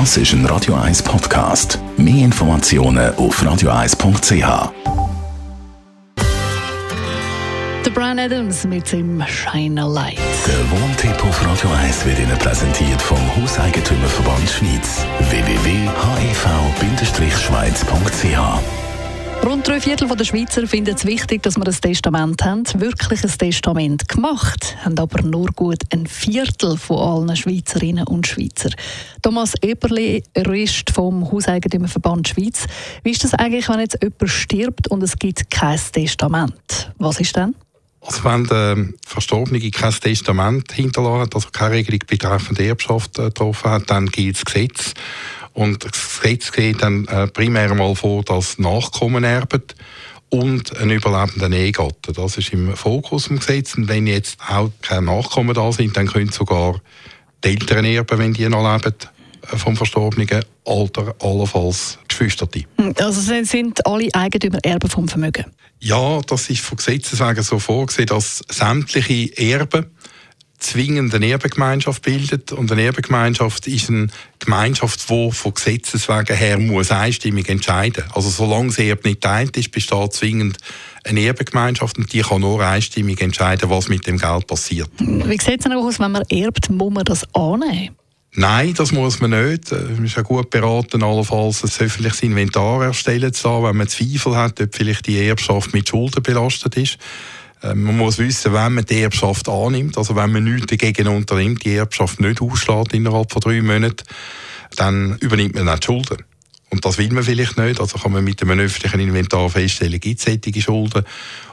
Das ist ein Radio 1 Podcast. Mehr Informationen auf radio1.ch. Der Brian Adams mit dem Shine a Light. Der Wohntipp auf Radio 1 wird Ihnen präsentiert vom Hauseigentümerverband Schweiz. www.hev-schweiz.ch Rund drei Viertel der Schweizer finden es wichtig, dass wir ein Testament haben. Wirklich ein Testament gemacht, haben aber nur gut ein Viertel von allen Schweizerinnen und Schweizer. Thomas Eberli, Jurist vom Hauseigentümerverband Schweiz. Wie ist das eigentlich, wenn jetzt jemand stirbt und es gibt kein Testament? Was ist denn? Also wenn der Verstorbene kein Testament hinterlassen hat, also keine Regelung betreffend Erbschaft äh, getroffen hat, dann gilt das Gesetz. Und das Gesetz geht dann äh, primär mal vor, dass Nachkommen erben und ein überlebender Ehegatte. Das ist im Fokus im Gesetz. Und wenn jetzt auch keine Nachkommen da sind, dann können sogar die Eltern erben, wenn die noch leben, äh, vom Verstorbenen, Alter, allenfalls Geschwisterte. Also sind alle Eigentümer Erben vom Vermögen? Ja, das ist von Gesetzes wegen so vorgesehen, dass sämtliche Erben zwingend eine Erbengemeinschaft bildet. Und eine Erbengemeinschaft ist eine Gemeinschaft, die von Gesetzes wegen her muss einstimmig entscheiden Also solange das Erbe nicht teilt ist, besteht zwingend eine Erbengemeinschaft und die kann nur einstimmig entscheiden, was mit dem Geld passiert. Wie sieht es denn aus, wenn man erbt, muss man das annehmen? Nein, das muss man nicht. Man ist ja gut beraten, allenfalls ein öffentliches Inventar erstellen zu lassen, wenn man Zweifel hat, ob vielleicht die Erbschaft mit Schulden belastet ist. Ähm, man muss wissen, wenn man die Erbschaft annimmt, also wenn man nichts dagegen unternimmt, die Erbschaft nicht ausschlägt innerhalb von drei Monaten, dann übernimmt man auch die Schulden. Und das will man vielleicht nicht. Also kann man mit einem öffentlichen Inventar feststellen, gibt es solche Schulden.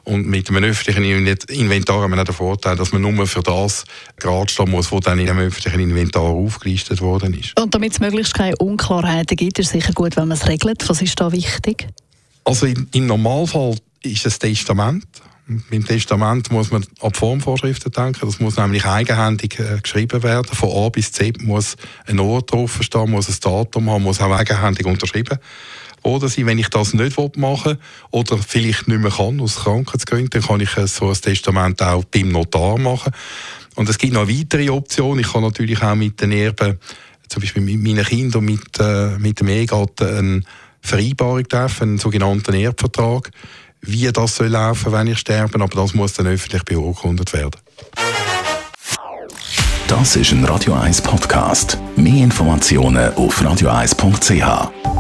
Und mit einem öffentlichen Inventar haben wir den Vorteil, dass man nur für das gerade stehen muss, was dann in einem öffentlichen Inventar aufgelistet worden ist. Und damit es möglichst keine Unklarheiten gibt, ist es sicher gut, wenn man es regelt. Was ist da wichtig? Also im Normalfall ist es Testament. Beim Testament muss man an Formvorschriften denken. Das muss nämlich eigenhändig äh, geschrieben werden. Von A bis Z muss ein Ort draufstehen, muss ein Datum haben, muss auch eigenhändig unterschrieben oder sein. Wenn ich das nicht machen will oder vielleicht nicht mehr kann, aus Krankheitsgründen, dann kann ich so ein Testament auch beim Notar machen. Und es gibt noch weitere Option. Ich kann natürlich auch mit den Erben, zum Beispiel mit meinen Kindern und mit, äh, mit dem Ehegatten, eine Vereinbarung treffen, einen sogenannten Erbvertrag wie das soll laufen, wenn ich sterbe, aber das muss dann öffentlich beurkundet werden. Das ist ein Radio 1 Podcast. Mehr Informationen auf radio1.ch.